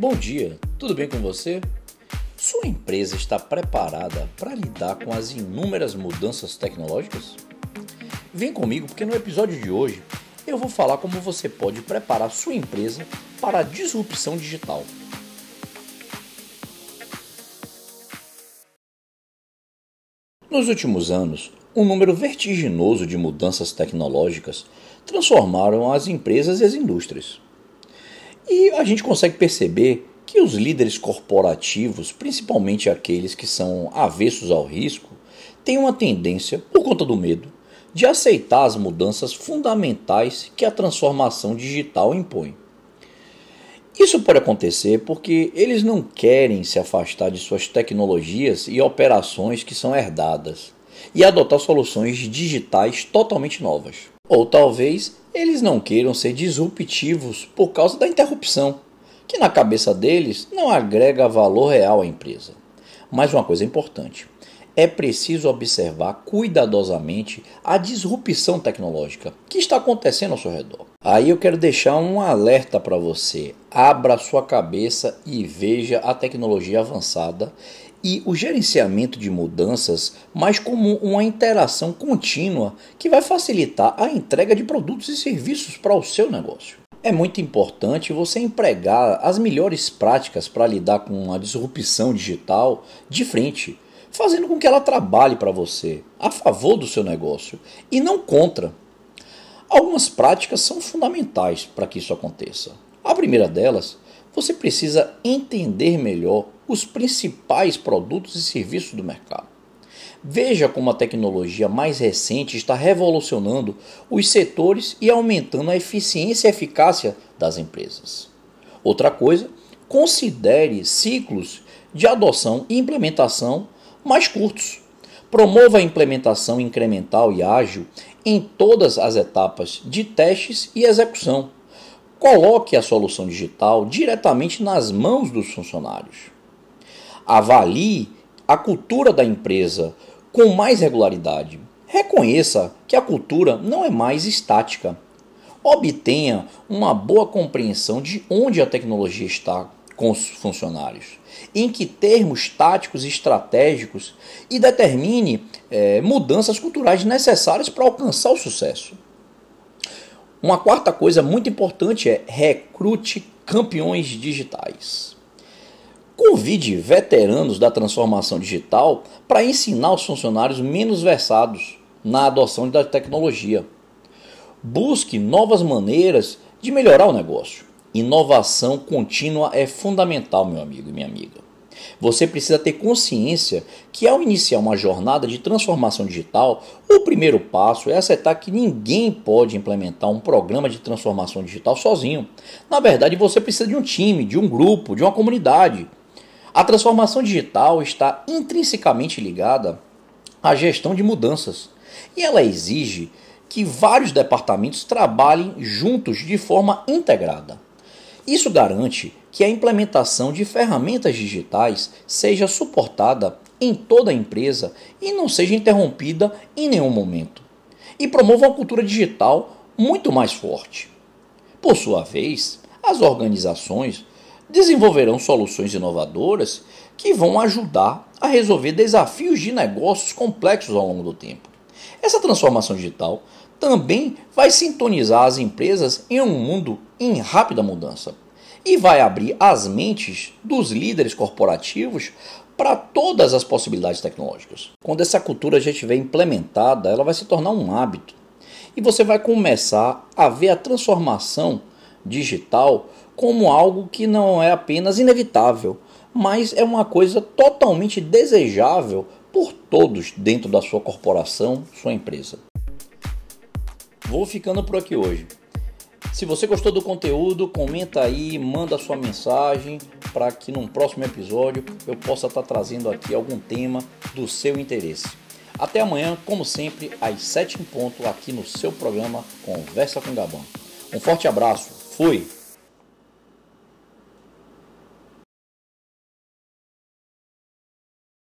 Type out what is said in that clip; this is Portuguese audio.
Bom dia, tudo bem com você? Sua empresa está preparada para lidar com as inúmeras mudanças tecnológicas? Vem comigo porque no episódio de hoje eu vou falar como você pode preparar sua empresa para a disrupção digital. Nos últimos anos, um número vertiginoso de mudanças tecnológicas transformaram as empresas e as indústrias. E a gente consegue perceber que os líderes corporativos, principalmente aqueles que são avessos ao risco, têm uma tendência, por conta do medo, de aceitar as mudanças fundamentais que a transformação digital impõe. Isso pode acontecer porque eles não querem se afastar de suas tecnologias e operações que são herdadas e adotar soluções digitais totalmente novas. Ou talvez eles não queiram ser disruptivos por causa da interrupção, que na cabeça deles não agrega valor real à empresa. Mas uma coisa importante: é preciso observar cuidadosamente a disrupção tecnológica que está acontecendo ao seu redor. Aí eu quero deixar um alerta para você. Abra sua cabeça e veja a tecnologia avançada e o gerenciamento de mudanças mais como uma interação contínua que vai facilitar a entrega de produtos e serviços para o seu negócio. É muito importante você empregar as melhores práticas para lidar com a disrupção digital de frente, fazendo com que ela trabalhe para você, a favor do seu negócio e não contra. Algumas práticas são fundamentais para que isso aconteça. A primeira delas, você precisa entender melhor os principais produtos e serviços do mercado. Veja como a tecnologia mais recente está revolucionando os setores e aumentando a eficiência e eficácia das empresas. Outra coisa, considere ciclos de adoção e implementação mais curtos. Promova a implementação incremental e ágil em todas as etapas de testes e execução. Coloque a solução digital diretamente nas mãos dos funcionários. Avalie a cultura da empresa com mais regularidade. Reconheça que a cultura não é mais estática. Obtenha uma boa compreensão de onde a tecnologia está com os funcionários, em que termos táticos e estratégicos e determine é, mudanças culturais necessárias para alcançar o sucesso. Uma quarta coisa muito importante é recrute campeões digitais. Convide veteranos da transformação digital para ensinar os funcionários menos versados na adoção da tecnologia. Busque novas maneiras de melhorar o negócio. Inovação contínua é fundamental, meu amigo e minha amiga. Você precisa ter consciência que ao iniciar uma jornada de transformação digital, o primeiro passo é aceitar que ninguém pode implementar um programa de transformação digital sozinho. Na verdade, você precisa de um time, de um grupo, de uma comunidade. A transformação digital está intrinsecamente ligada à gestão de mudanças e ela exige que vários departamentos trabalhem juntos de forma integrada. Isso garante que a implementação de ferramentas digitais seja suportada em toda a empresa e não seja interrompida em nenhum momento, e promova uma cultura digital muito mais forte. Por sua vez, as organizações desenvolverão soluções inovadoras que vão ajudar a resolver desafios de negócios complexos ao longo do tempo. Essa transformação digital também vai sintonizar as empresas em um mundo em rápida mudança e vai abrir as mentes dos líderes corporativos para todas as possibilidades tecnológicas. Quando essa cultura já estiver implementada, ela vai se tornar um hábito e você vai começar a ver a transformação digital como algo que não é apenas inevitável, mas é uma coisa totalmente desejável por todos dentro da sua corporação, sua empresa. Vou ficando por aqui hoje. Se você gostou do conteúdo, comenta aí, manda sua mensagem para que num próximo episódio eu possa estar trazendo aqui algum tema do seu interesse. Até amanhã, como sempre, às 7 em ponto, aqui no seu programa Conversa com Gabão. Um forte abraço, fui!